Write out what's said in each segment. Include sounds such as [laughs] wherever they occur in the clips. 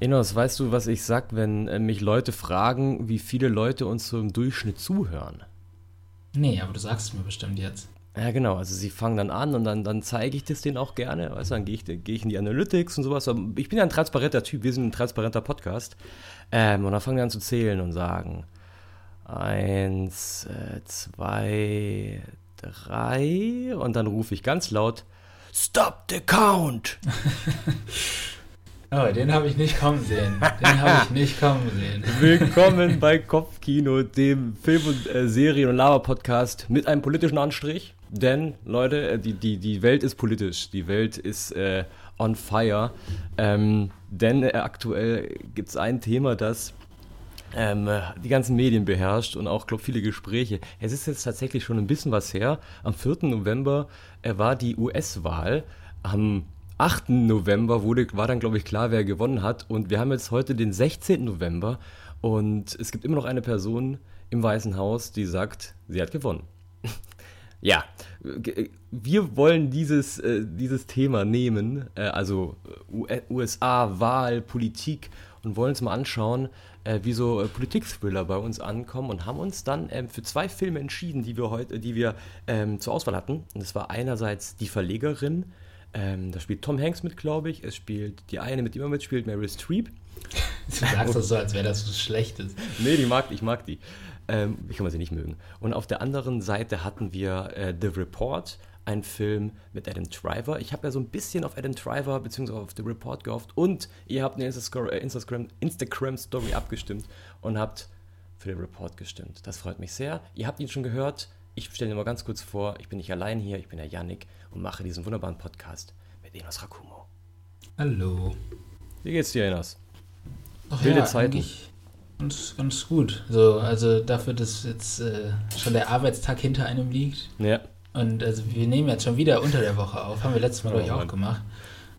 Enos, weißt du, was ich sag, wenn äh, mich Leute fragen, wie viele Leute uns so im Durchschnitt zuhören? Nee, aber du sagst es mir bestimmt jetzt. Ja, genau. Also sie fangen dann an und dann, dann zeige ich das denen auch gerne. Weißt du, dann gehe ich, geh ich in die Analytics und sowas. Ich bin ja ein transparenter Typ, wir sind ein transparenter Podcast. Ähm, und dann fangen die an zu zählen und sagen: Eins, äh, zwei, drei. Und dann rufe ich ganz laut: Stop the count! [laughs] Oh, den habe ich nicht kommen sehen. Den habe ich nicht kommen sehen. [laughs] Willkommen bei Kopfkino, dem Film- und äh, Serien- und Lava-Podcast mit einem politischen Anstrich. Denn, Leute, äh, die, die, die Welt ist politisch. Die Welt ist äh, on fire. Ähm, denn äh, aktuell gibt es ein Thema, das ähm, die ganzen Medien beherrscht und auch, glaube viele Gespräche. Es ist jetzt tatsächlich schon ein bisschen was her. Am 4. November äh, war die US-Wahl. Am 8. November wurde, war dann, glaube ich, klar, wer gewonnen hat. Und wir haben jetzt heute den 16. November und es gibt immer noch eine Person im Weißen Haus, die sagt, sie hat gewonnen. [laughs] ja, wir wollen dieses, äh, dieses Thema nehmen, äh, also USA, Wahl, Politik und wollen uns mal anschauen, äh, wie so Politik-Thriller bei uns ankommen und haben uns dann ähm, für zwei Filme entschieden, die wir heute, die wir ähm, zur Auswahl hatten. Und das war einerseits Die Verlegerin ähm, da spielt Tom Hanks mit, glaube ich. Es spielt die eine, mit die immer mitspielt, Mary Streep. [laughs] Du sagst das so, als wäre das was Schlechtes. nee, die mag, ich mag die. Ähm, ich kann man sie nicht mögen. Und auf der anderen Seite hatten wir äh, The Report, ein Film mit Adam Driver. Ich habe ja so ein bisschen auf Adam Driver bzw. auf The Report gehofft und ihr habt eine äh, Instagram-Story Instagram abgestimmt und habt für den Report gestimmt. Das freut mich sehr. Ihr habt ihn schon gehört. Ich stelle dir mal ganz kurz vor, ich bin nicht allein hier, ich bin der Yannick und mache diesen wunderbaren Podcast mit Enos Rakumo. Hallo. Wie geht's dir, Enos? Ach Wilde ja, Zeiten. Ganz, ganz gut. So, also dafür, dass jetzt äh, schon der Arbeitstag hinter einem liegt. Ja. Und also wir nehmen jetzt schon wieder unter der Woche auf. Haben wir letztes Mal, oh, glaube ich, auch gemacht.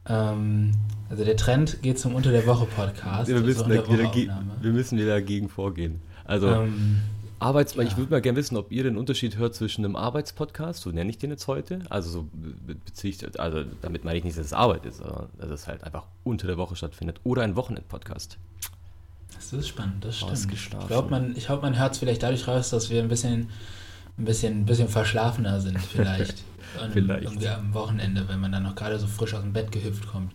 Ähm, also der Trend geht zum Unter der Woche Podcast. Wir müssen, also wieder, wir müssen wieder dagegen vorgehen. Also ähm, Arbeits ja. Ich würde mal gerne wissen, ob ihr den Unterschied hört zwischen einem Arbeitspodcast, so nenne ich den jetzt heute. Also so beziehe ich, also damit meine ich nicht, dass es Arbeit ist, sondern dass es halt einfach unter der Woche stattfindet. Oder ein Wochenendpodcast. Das ist spannend, das stimmt. Ich glaube, man, ich glaub, man hört es vielleicht dadurch raus, dass wir ein bisschen, ein bisschen, ein bisschen verschlafener sind, [laughs] vielleicht. vielleicht. Irgendwie am Wochenende, wenn man dann noch gerade so frisch aus dem Bett gehüpft kommt.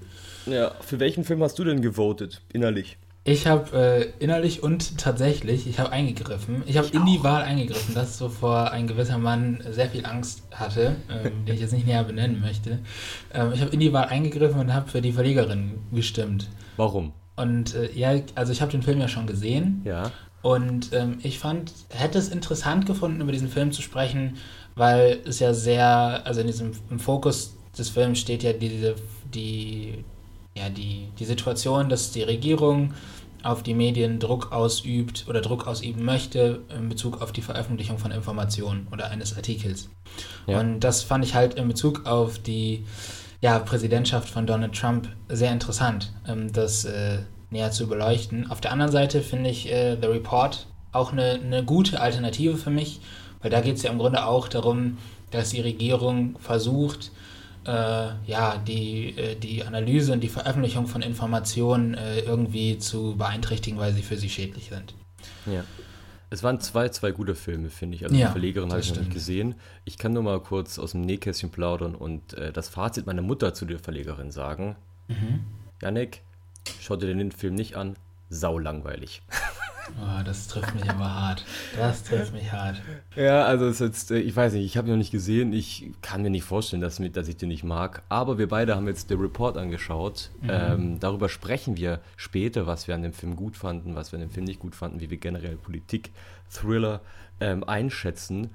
Ja, für welchen Film hast du denn gewotet, innerlich? Ich habe äh, innerlich und tatsächlich, ich habe eingegriffen. Ich habe in die Wahl eingegriffen, dass so vor ein gewisser Mann sehr viel Angst hatte, ähm, [laughs] den ich jetzt nicht näher benennen möchte. Ähm, ich habe in die Wahl eingegriffen und habe für die Verlegerin gestimmt. Warum? Und äh, ja, also ich habe den Film ja schon gesehen. Ja. Und ähm, ich fand, hätte es interessant gefunden, über diesen Film zu sprechen, weil es ja sehr, also in diesem im Fokus des Films steht ja diese, die, ja, die, die Situation, dass die Regierung auf die Medien Druck ausübt oder Druck ausüben möchte in Bezug auf die Veröffentlichung von Informationen oder eines Artikels. Ja. Und das fand ich halt in Bezug auf die ja, Präsidentschaft von Donald Trump sehr interessant, ähm, das äh, näher zu beleuchten. Auf der anderen Seite finde ich äh, The Report auch eine, eine gute Alternative für mich, weil da geht es ja im Grunde auch darum, dass die Regierung versucht, ja, die, äh, die Analyse und die Veröffentlichung von Informationen äh, irgendwie zu beeinträchtigen, weil sie für sie schädlich sind. Ja. Es waren zwei, zwei gute Filme, finde ich. Also ja, die Verlegerin habe ich noch nicht gesehen. Ich kann nur mal kurz aus dem Nähkästchen plaudern und äh, das Fazit meiner Mutter zu der Verlegerin sagen. Mhm. Janik, schau dir den Film nicht an, sau langweilig. [laughs] Oh, das trifft mich aber hart. Das trifft mich hart. Ja, also es jetzt, äh, ich weiß nicht, ich habe ihn noch nicht gesehen. Ich kann mir nicht vorstellen, dass, dass ich den nicht mag. Aber wir beide haben jetzt den Report angeschaut. Mhm. Ähm, darüber sprechen wir später, was wir an dem Film gut fanden, was wir an dem Film nicht gut fanden, wie wir generell Politik, Thriller ähm, einschätzen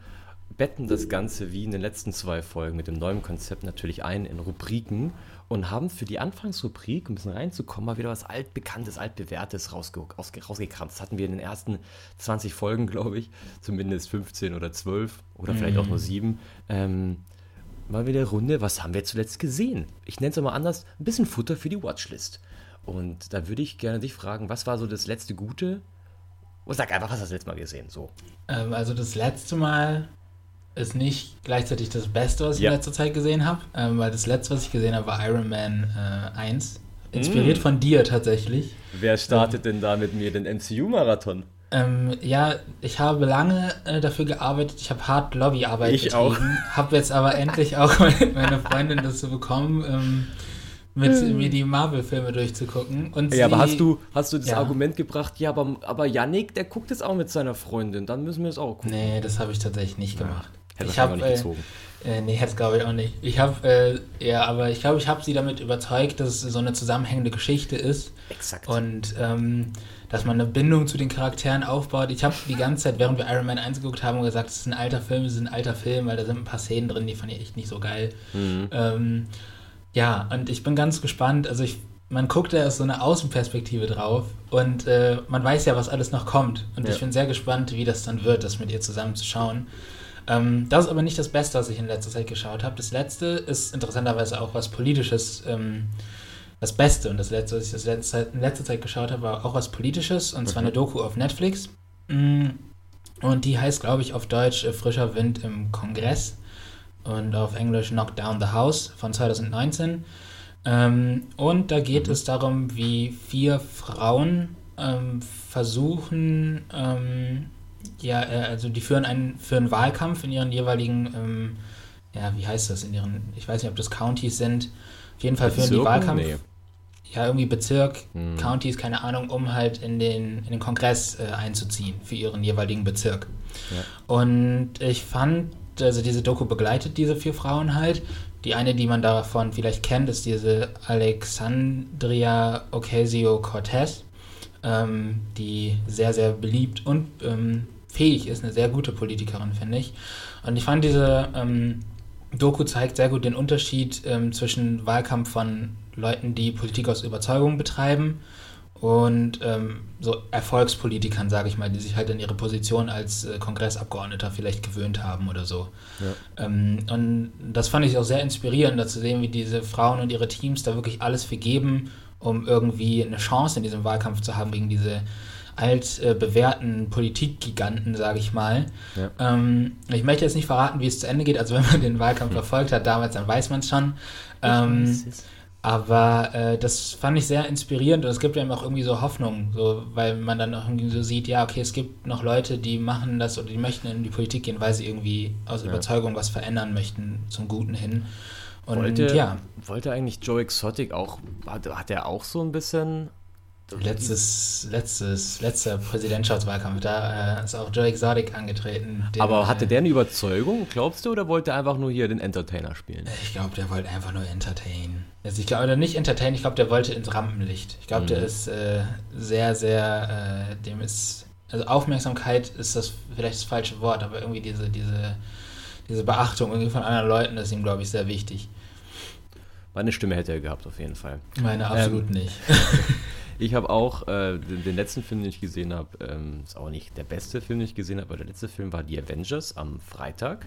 betten das Ganze wie in den letzten zwei Folgen mit dem neuen Konzept natürlich ein in Rubriken und haben für die Anfangsrubrik, um ein bisschen reinzukommen, mal wieder was altbekanntes, altbewährtes rausge rausgekramt. Das hatten wir in den ersten 20 Folgen, glaube ich, zumindest 15 oder 12 oder vielleicht auch nur 7. Mhm. Ähm, mal wieder Runde, was haben wir zuletzt gesehen? Ich nenne es mal anders, ein bisschen Futter für die Watchlist. Und da würde ich gerne dich fragen, was war so das letzte Gute? Und sag einfach, was hast du das letzte Mal gesehen? So. Ähm, also das letzte Mal ist nicht gleichzeitig das Beste, was ich ja. in letzter Zeit gesehen habe, ähm, weil das letzte, was ich gesehen habe, war Iron Man äh, 1. Inspiriert mm. von dir tatsächlich. Wer startet denn da mit mir den MCU-Marathon? Ähm, ja, ich habe lange äh, dafür gearbeitet. Ich habe hart Lobbyarbeit Ich auch. Habe jetzt aber endlich auch [laughs] meine Freundin dazu bekommen, ähm, mit mir die Marvel-Filme durchzugucken. Und Ja, aber hast du, hast du das Ja. Argument gebracht, ja, aber, aber Yannick, der guckt jetzt auch mit seiner Freundin, dann müssen wir es auch gucken. Nee, das habe ich tatsächlich nicht gemacht. Hätte ich habe auch nicht äh, gezogen. Äh, nee, jetzt glaube ich auch nicht. Ich habe, äh, ja, aber ich glaube, ich habe sie damit überzeugt, dass es so eine zusammenhängende Geschichte ist Exakt. und ähm, dass man eine Bindung zu den Charakteren aufbaut. Ich habe die ganze Zeit, während wir Iron Man 1 geguckt haben, gesagt, es ist ein alter Film, es ist ein alter Film, weil da sind ein paar Szenen drin, die fand ich echt nicht so geil. Mhm. Ähm, ja, und ich bin ganz gespannt. Also ich, man guckt da aus so einer Außenperspektive drauf und äh, man weiß ja, was alles noch kommt. Und Ja. ich bin sehr gespannt, wie das dann wird, das mit ihr zusammen zu schauen. Ähm, das ist aber nicht das Beste, was ich in letzter Zeit geschaut habe. Das letzte ist interessanterweise auch was Politisches. Ähm, das Beste und das letzte, was ich das letzte Zeit, in letzter Zeit geschaut habe, war auch was Politisches und zwar Mhm. eine Doku auf Netflix. Mm, Und die heißt, glaube ich, auf Deutsch äh, Frischer Wind im Kongress und auf Englisch Knock Down the House von 2019. Ähm, und da geht Mhm. es darum, wie vier Frauen ähm, versuchen, ähm, ja, äh, also die führen einen, führen Wahlkampf in ihren jeweiligen, ähm, ja, wie heißt das, in ihren, ich weiß nicht, ob das Countys sind. Auf jeden Fall führen die Bezirken? Wahlkampf, Nee. ja, irgendwie Bezirk, Hm. Countys, keine Ahnung, um halt in den, in den Kongress äh, einzuziehen für ihren jeweiligen Bezirk. Ja. Und ich fand, also diese Doku begleitet diese vier Frauen halt. Die eine, die man davon vielleicht kennt, ist diese Alexandria Ocasio-Cortez, ähm, die sehr, sehr beliebt und ähm, fähig ist, eine sehr gute Politikerin, finde ich. Und ich fand diese ähm, Doku zeigt sehr gut den Unterschied ähm, zwischen Wahlkampf von Leuten, die Politik aus Überzeugung betreiben und ähm, so Erfolgspolitikern, sage ich mal, die sich halt an ihre Position als äh, Kongressabgeordneter vielleicht gewöhnt haben oder so. Ja. Ähm, und das fand ich auch sehr inspirierend, da zu sehen, wie diese Frauen und ihre Teams da wirklich alles für geben, um irgendwie eine Chance in diesem Wahlkampf zu haben gegen diese alt äh, bewährten Politikgiganten, sage ich mal. Ja. Ähm, ich möchte jetzt nicht verraten, wie es zu Ende geht. Also [laughs] wenn man den Wahlkampf verfolgt hat damals, dann weiß man es schon. Ähm, aber äh, das fand ich sehr inspirierend und es gibt einem auch irgendwie so Hoffnung, so, weil man dann auch irgendwie so sieht, ja, okay, es gibt noch Leute, die machen das oder die möchten in die Politik gehen, weil sie irgendwie aus Ja. Überzeugung was verändern möchten zum Guten hin. Und wollte, ja, wollte eigentlich Joe Exotic auch, hat, hat er auch so ein bisschen. Letztes, letztes, letzter Präsidentschaftswahlkampf, da äh, ist auch Joe Exotic angetreten. den, Aber hatte äh, der eine Überzeugung, glaubst du, oder wollte er einfach nur hier den Entertainer spielen? Ich glaube, der wollte einfach nur entertainen. Also ich glaube, oder nicht entertainen, ich glaube, der wollte ins Rampenlicht. Ich glaube, der Mhm. ist äh, sehr, sehr, äh, dem ist, also Aufmerksamkeit ist das vielleicht das falsche Wort, aber irgendwie diese, diese, diese Beachtung irgendwie von anderen Leuten ist ihm, glaube ich, sehr wichtig. Meine Stimme hätte er gehabt, auf jeden Fall. Meine absolut nicht. [laughs] Ich habe auch äh, den, den letzten Film, den ich gesehen habe, ähm, ist auch nicht der beste Film, den ich gesehen habe, aber der letzte Film war The Avengers am Freitag.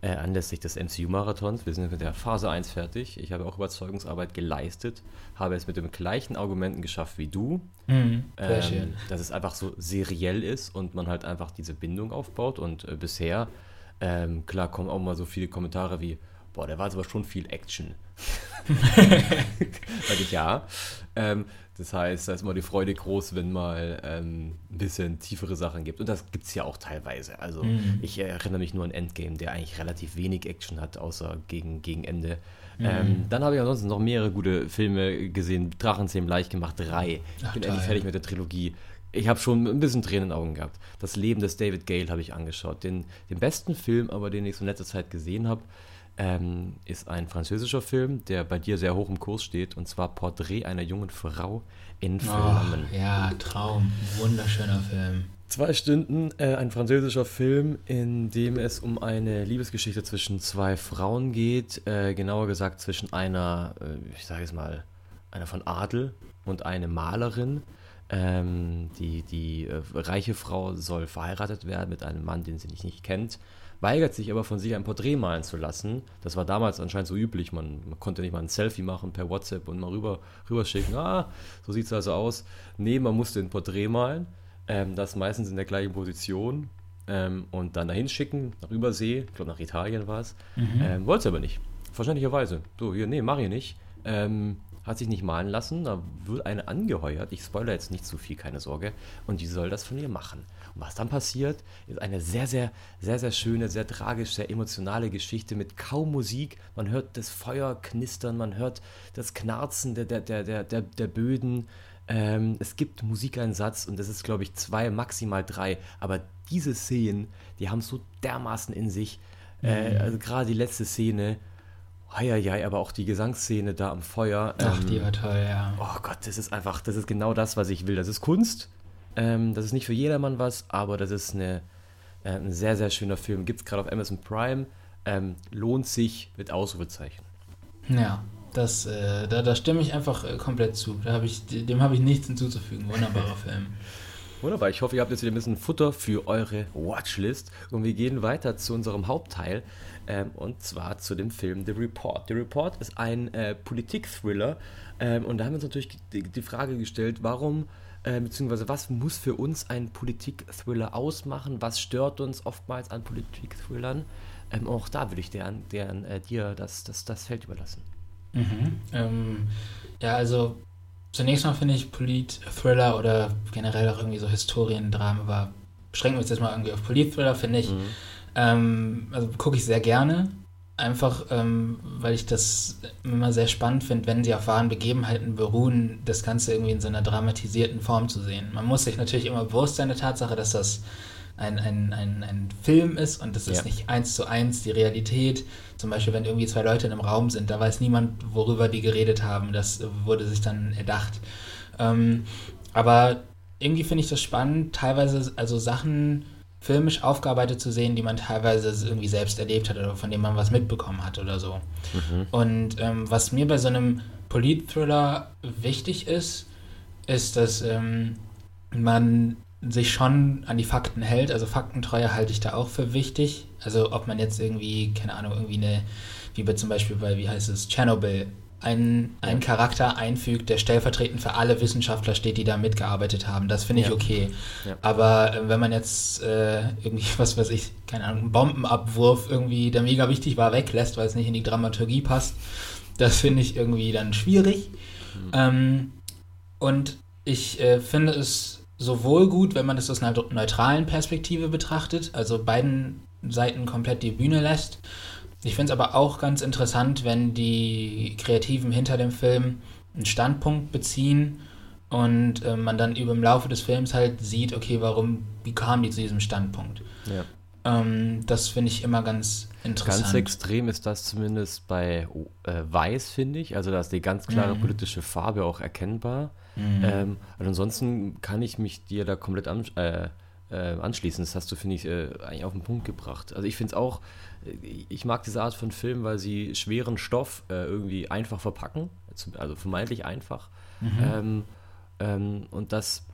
Äh, anlässlich des MCU-Marathons. Wir sind mit der Phase 1 fertig. Ich habe auch Überzeugungsarbeit geleistet, habe es mit den gleichen Argumenten geschafft wie du. Mhm, sehr Ähm, schön. Dass es einfach so seriell ist und man halt einfach diese Bindung aufbaut. Und äh, bisher, ähm, klar, kommen auch mal so viele Kommentare wie, boah, der war jetzt aber schon viel Action. [laughs] Sag ich ja. Ähm, das heißt, da ist immer die Freude groß, wenn mal ähm, ein bisschen tiefere Sachen gibt. Und das gibt es ja auch teilweise. Also Mhm. ich erinnere mich nur an Endgame, der eigentlich relativ wenig Action hat, außer gegen, gegen Ende. Mhm. Ähm, dann habe ich ansonsten noch mehrere gute Filme gesehen. Drachenzähmen leicht gemacht, drei. Ich Ach, bin endlich fertig mit der Trilogie. Ich habe schon ein bisschen Tränen in den Augen gehabt. Das Leben des David Gale habe ich angeschaut. Den, den besten Film, aber den ich so in letzter Zeit gesehen habe, ähm, ist ein französischer Film, der bei dir sehr hoch im Kurs steht, und zwar Porträt einer jungen Frau in Oh, Flammen. ja, Traum. Wunderschöner Film. Zwei Stunden, äh, ein französischer Film, in dem es um eine Liebesgeschichte zwischen zwei Frauen geht, äh, genauer gesagt zwischen einer, äh, ich sage es mal, einer von Adel und eine Malerin. Ähm, die die äh, reiche Frau soll verheiratet werden mit einem Mann, den sie nicht, nicht kennt, weigert sich aber von sich ein Porträt malen zu lassen. Das war damals anscheinend so üblich. Man, man konnte nicht mal ein Selfie machen per WhatsApp und mal rüber, rüberschicken. Ah, so sieht es also aus. Nee, man musste ein Porträt malen. Ähm, das meistens in der gleichen Position. Ähm, und dann dahin schicken, nach Übersee, ich glaube nach Italien war es. Mhm. Ähm, Wollte es aber nicht. Verständlicherweise. So, hier, nee, mach ich nicht. Ähm, hat sich nicht malen lassen, da wird eine angeheuert. Ich spoilere jetzt nicht zu viel, keine Sorge. Und die soll das von ihr machen. Und was dann passiert, ist eine sehr, sehr, sehr, sehr schöne, sehr tragische, sehr emotionale Geschichte mit kaum Musik. Man hört das Feuer knistern, man hört das Knarzen der, der, der, der, der, der Böden. Ähm, es gibt Musikeinsatz und das ist, glaube ich, zwei, maximal drei. Aber diese Szenen, die haben so dermaßen in sich. Äh, mhm. also gerade die letzte Szene, Heieiei, aber auch die Gesangsszene da am Feuer. Ach, ähm, die war toll, ja. Oh Gott, das ist einfach, das ist genau das, was ich will. Das ist Kunst. Ähm, das ist nicht für jedermann was, aber das ist eine, äh, ein sehr, sehr schöner Film. Gibt es gerade auf Amazon Prime. Ähm, lohnt sich mit Ausrufezeichen. Ja, das, äh, da, da stimme ich einfach äh, komplett zu. Da hab ich, dem habe ich nichts hinzuzufügen. Wunderbarer [laughs] Film. Wunderbar, ich hoffe, ihr habt jetzt wieder ein bisschen Futter für eure Watchlist und wir gehen weiter zu unserem Hauptteil ähm, und zwar zu dem Film The Report. The Report ist ein äh, Politik-Thriller ähm, und da haben wir uns natürlich die, die Frage gestellt, warum äh, beziehungsweise was muss für uns ein Politik-Thriller ausmachen, was stört uns oftmals an Politik-Thrillern. Ähm, auch da würde ich deren, deren, äh, dir das, das, das Feld überlassen. Mhm. Ähm, ja, also zunächst mal finde ich Polit-Thriller oder generell auch irgendwie so Historiendramen, aber beschränken wir uns jetzt mal irgendwie auf Polit-Thriller, finde ich, mhm. ähm, also gucke ich sehr gerne. Einfach, ähm, weil ich das immer sehr spannend finde, wenn sie auf wahren Begebenheiten beruhen, das Ganze irgendwie in so einer dramatisierten Form zu sehen. Man muss sich natürlich immer bewusst sein der Tatsache, dass das ein, ein, ein, ein Film ist und das ist ja. nicht eins zu eins die Realität. Zum Beispiel, wenn irgendwie zwei Leute in einem Raum sind, da weiß niemand, worüber die geredet haben. Das wurde sich dann erdacht. Ähm, aber irgendwie finde ich das spannend, teilweise also Sachen filmisch aufgearbeitet zu sehen, die man teilweise irgendwie selbst erlebt hat oder von denen man was mitbekommen hat oder so. Mhm. Und ähm, was mir bei so einem Polit-Thriller wichtig ist, ist, dass ähm, man sich schon an die Fakten hält. Also Faktentreue halte ich da auch für wichtig. Also ob man jetzt irgendwie, keine Ahnung, irgendwie eine, wie bei zum Beispiel bei, wie heißt es, Tschernobyl, einen, einen Charakter einfügt, der stellvertretend für alle Wissenschaftler steht, die da mitgearbeitet haben. Das finde ich ja. okay. Ja. Aber äh, wenn man jetzt äh, irgendwie, [laughs] was weiß ich, keine Ahnung, einen Bombenabwurf irgendwie, der mega wichtig war, weglässt, weil es nicht in die Dramaturgie passt, das finde ich irgendwie dann schwierig. Mhm. Ähm, und ich äh, finde es sowohl gut, wenn man es aus einer neutralen Perspektive betrachtet, also beiden Seiten komplett die Bühne lässt. Ich finde es aber auch ganz interessant, wenn die Kreativen hinter dem Film einen Standpunkt beziehen und äh, man dann über im Laufe des Films halt sieht, okay, warum, wie kamen die zu diesem Standpunkt? Ja. Ähm, das finde ich immer ganz interessant. Ganz extrem ist das zumindest bei äh, Weiß, finde ich. Also da ist die ganz klare mhm. politische Farbe auch erkennbar. Mhm. Ähm, und ansonsten kann ich mich dir da komplett an, äh, äh, anschließen. Das hast du, finde ich, äh, eigentlich auf den Punkt gebracht. Also ich finde es auch, äh, ich mag diese Art von Film, weil sie schweren Stoff äh, irgendwie einfach verpacken, also vermeintlich einfach. Mhm. Ähm, ähm, und dass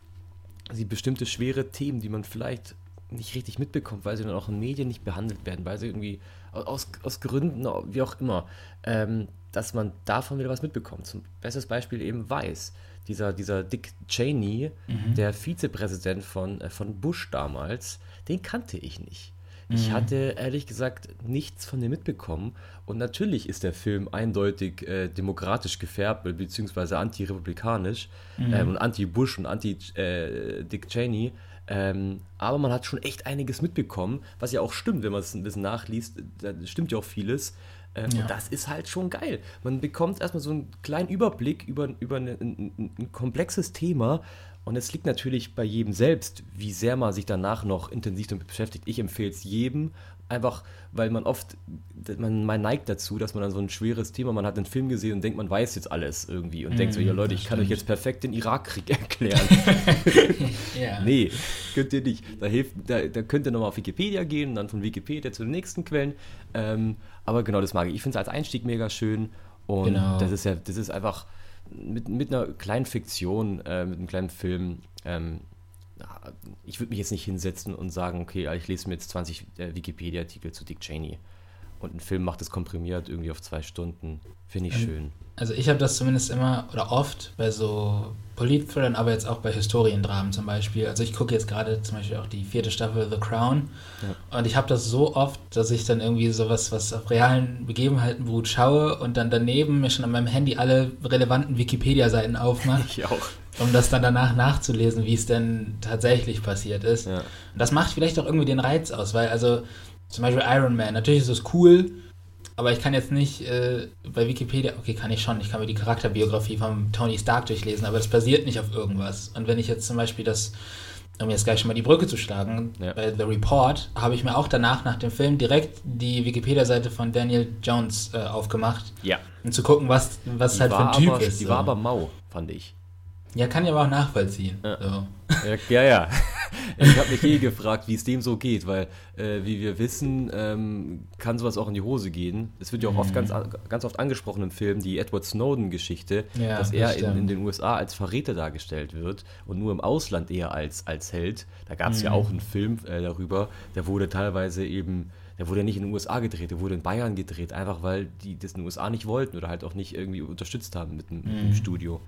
sie bestimmte schwere Themen, die man vielleicht nicht richtig mitbekommt, weil sie dann auch in Medien nicht behandelt werden, weil sie irgendwie aus, aus Gründen, wie auch immer, ähm, dass man davon wieder was mitbekommt. Zum bestes Beispiel eben Weiß dieser, dieser Dick Cheney, mhm. der Vizepräsident von, äh, von Bush damals, den kannte ich nicht. Ich mhm. hatte ehrlich gesagt nichts von dem mitbekommen. Und natürlich ist der Film eindeutig äh, demokratisch gefärbt, beziehungsweise anti-republikanisch mhm. ähm, und anti-Bush und anti-Dick äh, Cheney. Ähm, aber man hat schon echt einiges mitbekommen, was ja auch stimmt, wenn man es ein bisschen nachliest. Da stimmt ja auch vieles. Ähm, ja. Und das ist halt schon geil. Man bekommt erstmal so einen kleinen Überblick über, über eine, ein, ein, komplexes Thema. Und es liegt natürlich bei jedem selbst, wie sehr man sich danach noch intensiv damit beschäftigt. Ich empfehle es jedem, einfach weil man oft, man, man neigt dazu, dass man dann so ein schweres Thema, man hat einen Film gesehen und denkt, man weiß jetzt alles irgendwie und mm, denkt so, ja Leute, ich stimmt. kann euch jetzt perfekt den Irakkrieg [laughs] erklären. [laughs] ja. Nee, könnt ihr nicht. Da, hilft, da, da könnt ihr nochmal auf Wikipedia gehen und dann von Wikipedia zu den nächsten Quellen. Ähm, aber genau das mag ich. Ich finde es als Einstieg mega schön und genau. das ist ja, das ist einfach mit, mit einer kleinen Fiktion, äh, mit einem kleinen Film, ähm, ich würde mich jetzt nicht hinsetzen und sagen, okay, ich lese mir jetzt 20 äh, Wikipedia-Artikel zu Dick Cheney. Und ein Film macht es komprimiert irgendwie auf zwei Stunden. Finde ich schön. Also ich habe das zumindest immer oder oft bei so Politthrillern, aber jetzt auch bei Historiendramen zum Beispiel. Also ich gucke jetzt gerade zum Beispiel auch die vierte Staffel The Crown ja. und ich habe das so oft, dass ich dann irgendwie sowas, was auf realen Begebenheiten beruht, schaue und dann daneben mir schon an meinem Handy alle relevanten Wikipedia-Seiten aufmache. [laughs] Ich auch. Um das dann danach nachzulesen, wie es denn tatsächlich passiert ist. Ja. Und das macht vielleicht auch irgendwie den Reiz aus, weil also zum Beispiel Iron Man, natürlich ist es cool, aber ich kann jetzt nicht äh, bei Wikipedia, okay, kann ich schon, ich kann mir die Charakterbiografie von Tony Stark durchlesen, aber das basiert nicht auf irgendwas. Und wenn ich jetzt zum Beispiel das, um jetzt gleich schon mal die Brücke zu schlagen, ja. bei The Report, habe ich mir auch danach nach dem Film direkt die Wikipedia-Seite von Daniel Jones äh, aufgemacht. Ja. Um zu gucken, was, was halt für ein Typ aber, ist. Die so. war aber mau, fand ich. Ja, kann ich aber auch nachvollziehen. Ja, so. ja, ja. [laughs] Ich habe mich eh gefragt, wie es dem so geht, weil, äh, wie wir wissen, ähm, kann sowas auch in die Hose gehen. Es wird ja auch oft ganz, mhm. ganz oft angesprochen im Film, die Edward Snowden-Geschichte, ja, dass er in, in, den USA als Verräter dargestellt wird und nur im Ausland eher als, als Held. Da gab es mhm. ja auch einen Film äh, darüber, der wurde teilweise eben der wurde nicht in den USA gedreht, der wurde in Bayern gedreht, einfach weil die das in den USA nicht wollten oder halt auch nicht irgendwie unterstützt haben mit dem, mhm. mit dem Studio.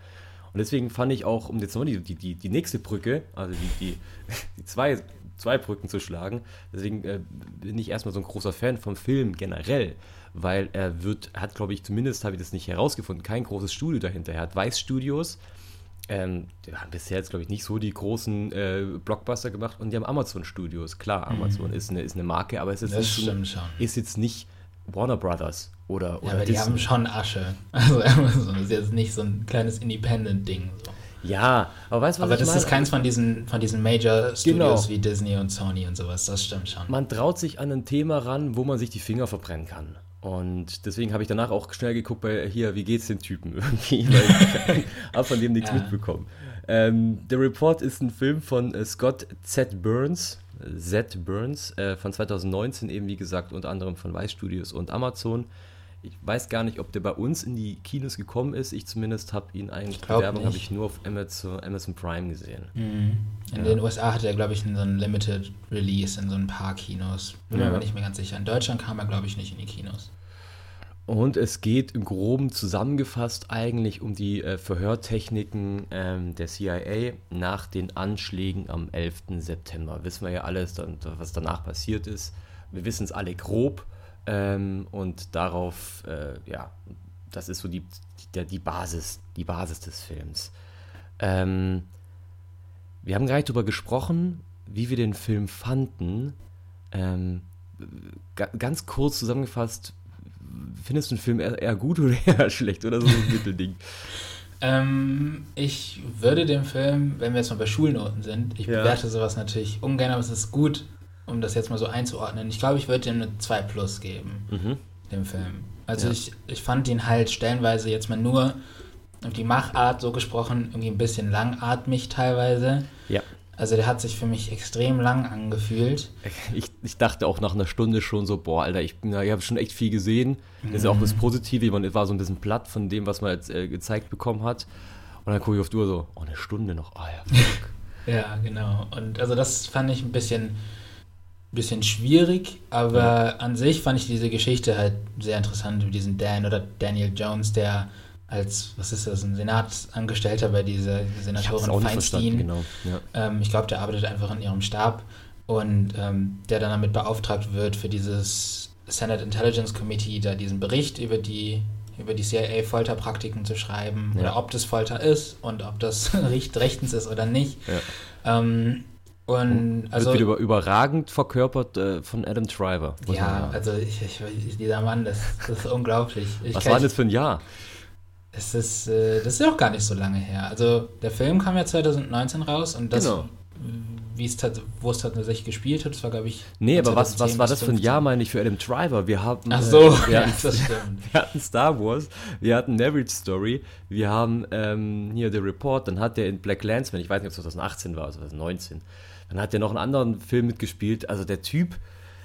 Und deswegen fand ich auch, um jetzt nochmal die, die, die nächste Brücke, also die, die, [laughs] die zwei, zwei Brücken zu schlagen, deswegen äh, bin ich erstmal so ein großer Fan vom Film generell, weil er wird, hat glaube ich, zumindest habe ich das nicht herausgefunden, kein großes Studio dahinter. Er hat Weiß Studios, ähm, die haben bisher jetzt, glaube ich, nicht so die großen äh, Blockbuster gemacht und die haben Amazon Studios. Klar, Amazon mhm. ist, eine, ist eine Marke, aber es ist, jetzt nicht, ist jetzt nicht Warner Brothers oder, oder ja, aber die haben schon Asche. [laughs] Also Amazon ist jetzt nicht so ein kleines Independent-Ding. So. Ja, aber weißt du, was Aber das meine? ist keins von diesen, von diesen Major Studios genau. wie Disney und Sony und sowas, das stimmt schon. Man traut sich an ein Thema ran, wo man sich die Finger verbrennen kann. Und deswegen habe ich danach auch schnell geguckt bei hier, wie geht's den Typen [laughs] irgendwie, weil ich [laughs] habe von dem nichts ja. mitbekommen. Ähm, The Report ist ein Film von äh, Scott Z. Burns, Z. Burns, äh, von 2019 eben, wie gesagt, unter anderem von Weiß Studios und Amazon. Ich weiß gar nicht, ob der bei uns in die Kinos gekommen ist. Ich zumindest habe ihn eigentlich, die Werbung habe ich nur auf Amazon, Amazon Prime gesehen. Mhm. In ja. den USA hat er, glaube ich, so ein Limited Release in so ein paar Kinos. Bin ja. mir aber nicht mehr ganz sicher. In Deutschland kam er, glaube ich, nicht in die Kinos. Und es geht im Groben zusammengefasst eigentlich um die äh, Verhörtechniken ähm, der CIA nach den Anschlägen am 11. September. Wissen wir ja alles, dann, was danach passiert ist. Wir wissen es alle grob. Ähm, und darauf, äh, ja, das ist so die, die, die, Basis, die Basis des Films. Ähm, wir haben nicht darüber gesprochen, wie wir den Film fanden. Ähm, ganz kurz zusammengefasst, findest du den Film eher, eher gut [laughs] oder eher schlecht oder so ein Mittelding? [laughs] Ähm, ich würde dem Film, wenn wir jetzt mal bei Schulnoten sind, ich ja. bewerte sowas natürlich ungern, aber es ist gut, um das jetzt mal so einzuordnen. Ich glaube, ich würde dem eine 2 Plus geben, mhm. dem Film. Also ja. ich, ich fand ihn halt stellenweise jetzt mal nur auf die Machart so gesprochen, irgendwie ein bisschen langatmig teilweise. Ja. Also der hat sich für mich extrem lang angefühlt. Ich, ich dachte auch nach einer Stunde schon so, boah, Alter, ich, ich habe schon echt viel gesehen. Das ist ja auch das mhm. Positive, man war so ein bisschen platt von dem, was man jetzt äh, gezeigt bekommen hat. Und dann gucke ich auf die Uhr so, oh, eine Stunde noch, ah oh, ja, fuck. [laughs] ja, genau. Und also das fand ich ein bisschen, bisschen schwierig, aber ja. an sich fand ich diese Geschichte halt sehr interessant, wie diesen Dan oder Daniel Jones, der als, was ist das, ein Senatsangestellter bei dieser Senatorin Feinstein. Genau. Ja. Ähm, ich glaube, der arbeitet einfach in ihrem Stab und ähm, der dann damit beauftragt wird, für dieses Senate Intelligence Committee da diesen Bericht über die über die CIA-Folterpraktiken zu schreiben ja. oder ob das Folter ist und ob das [laughs] rechtens ist oder nicht. Ja. Ähm, und also wird wieder überragend verkörpert äh, von Adam Driver. Ja, also ich, ich, dieser Mann, das, das ist unglaublich. Ich Was war das für ein Jahr? Es ist, äh, das ist auch gar nicht so lange her. Also der Film kam ja 2019 raus und das, genau. wie es wo es tatsächlich gespielt hat, das war glaube ich. Nee, aber was, was war das für ein Jahr, meine ich, für Adam Driver? Wir haben. Ach so, äh, wir, ja, hatten, [laughs] wir hatten Star Wars, wir hatten Marriage Story, wir haben ähm, hier The Report, dann hat der in Black Landsman, ich weiß nicht, ob es 2018 war, oder 2019, dann hat der noch einen anderen Film mitgespielt. Also der Typ,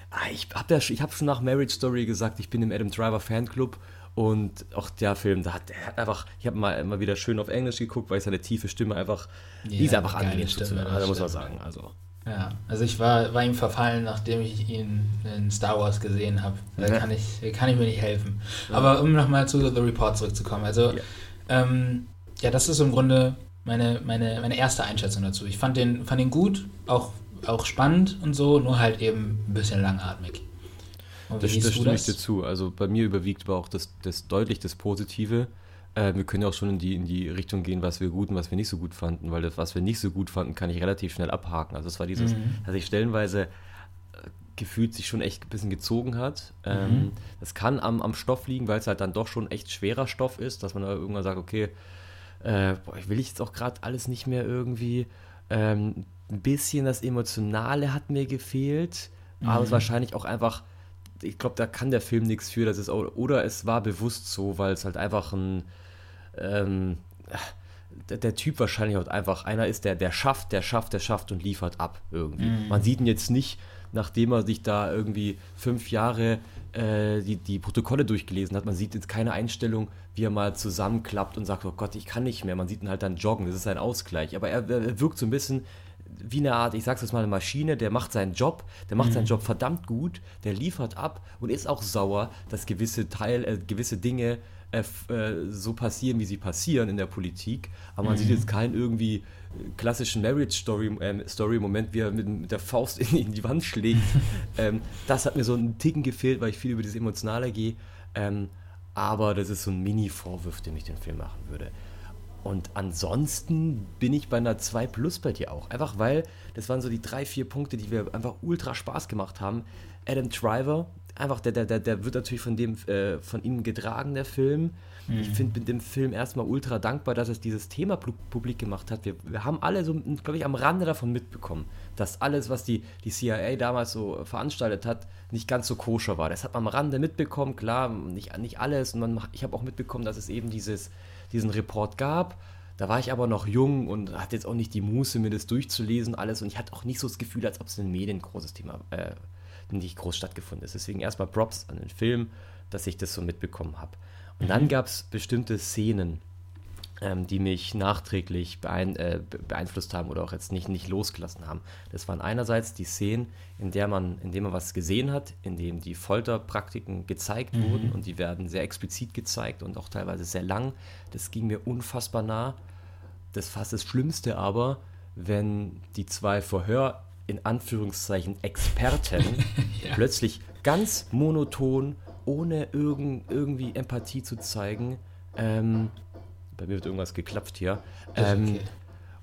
ah, ich habe hab schon nach Marriage Story gesagt, ich bin im Adam Driver Fanclub und auch der Film, da hat, der hat einfach, ich habe mal immer wieder schön auf Englisch geguckt, weil seine tiefe Stimme einfach, ja, die ist einfach angenehm hören, da muss man sagen. Also, Ja, also ich war, war ihm verfallen, nachdem ich ihn in Star Wars gesehen habe. Da ja. kann, ich, kann ich mir nicht helfen. Ja. Aber um nochmal zu The Report zurückzukommen. Also, ja. Ähm, ja, das ist im Grunde meine, meine, meine erste Einschätzung dazu. Ich fand den, fand den gut, auch, auch spannend und so, nur halt eben ein bisschen langatmig. Das, das stimme ich dir zu. Also bei mir überwiegt aber auch das, das deutlich das Positive. Äh, wir können ja auch schon in die, in die Richtung gehen, was wir gut und was wir nicht so gut fanden, weil das, was wir nicht so gut fanden, kann ich relativ schnell abhaken. Also es war dieses, mhm. dass ich stellenweise äh, gefühlt sich schon echt ein bisschen gezogen hat. Ähm, mhm. das kann am, am Stoff liegen, weil es halt dann doch schon echt schwerer Stoff ist, dass man da irgendwann sagt, okay, äh, boah, will ich jetzt auch gerade alles nicht mehr irgendwie. Ähm, ein bisschen das Emotionale hat mir gefehlt, mhm. aber es ist wahrscheinlich auch einfach, ich glaube, da kann der Film nichts für, es auch, oder es war bewusst so, weil es halt einfach ein, ähm, der, der, Typ wahrscheinlich auch einfach einer ist, der, der schafft, der schafft, der schafft und liefert ab irgendwie. Mhm. Man sieht ihn jetzt nicht, nachdem er sich da irgendwie fünf Jahre äh, die, die Protokolle durchgelesen hat. Man sieht jetzt keine Einstellung, wie er mal zusammenklappt und sagt, oh Gott, ich kann nicht mehr. Man sieht ihn halt dann joggen, das ist ein Ausgleich. Aber er, er wirkt so ein bisschen wie eine Art, ich sag's jetzt mal, eine Maschine, der macht seinen Job, der macht mhm. seinen Job verdammt gut, der liefert ab und ist auch sauer, dass gewisse Teil, äh, gewisse Dinge äh, so passieren, wie sie passieren in der Politik. Aber man mhm. sieht jetzt keinen irgendwie klassischen Marriage Story, äh, Story Moment, wie er mit, mit der Faust in, in, die Wand schlägt. [laughs] ähm, das hat mir so einen Ticken gefehlt, weil ich viel über das Emotionale gehe. Ähm, aber das ist so ein Mini-Vorwurf, den ich den Film machen würde. Und ansonsten bin ich bei einer 2 Plus bei dir auch. Einfach weil, das waren so die drei, vier Punkte, die wir einfach ultra Spaß gemacht haben. Adam Driver, einfach, der, der, der wird natürlich von dem, äh, von ihm getragen, der Film. Mhm. Ich finde mit dem Film erstmal ultra dankbar, dass es dieses Thema publik gemacht hat. Wir, wir haben alle so, glaube ich, am Rande davon mitbekommen, dass alles, was die, die CIA damals so veranstaltet hat, nicht ganz so koscher war. Das hat man am Rande mitbekommen, klar, nicht, nicht alles. Und man, ich habe auch mitbekommen, dass es eben dieses, diesen Report gab. Da war ich aber noch jung und hatte jetzt auch nicht die Muße, mir das durchzulesen, alles. Und ich hatte auch nicht so das Gefühl, als ob es in den Medien ein großes Thema äh, nicht groß stattgefunden ist. Deswegen erstmal Props an den Film, dass ich das so mitbekommen habe. Und dann mhm. gab es bestimmte Szenen, ähm, die mich nachträglich beein äh, beeinflusst haben oder auch jetzt nicht, nicht losgelassen haben. Das waren einerseits die Szenen, in der man, in dem man was gesehen hat, in dem die Folterpraktiken gezeigt mhm. wurden und die werden sehr explizit gezeigt und auch teilweise sehr lang. Das ging mir unfassbar nah. Das fast das Schlimmste aber, wenn die zwei Verhör in Anführungszeichen Experten [laughs] ja. plötzlich ganz monoton, ohne irgend, irgendwie Empathie zu zeigen, ähm, bei mir wird irgendwas geklapft hier, ähm, okay.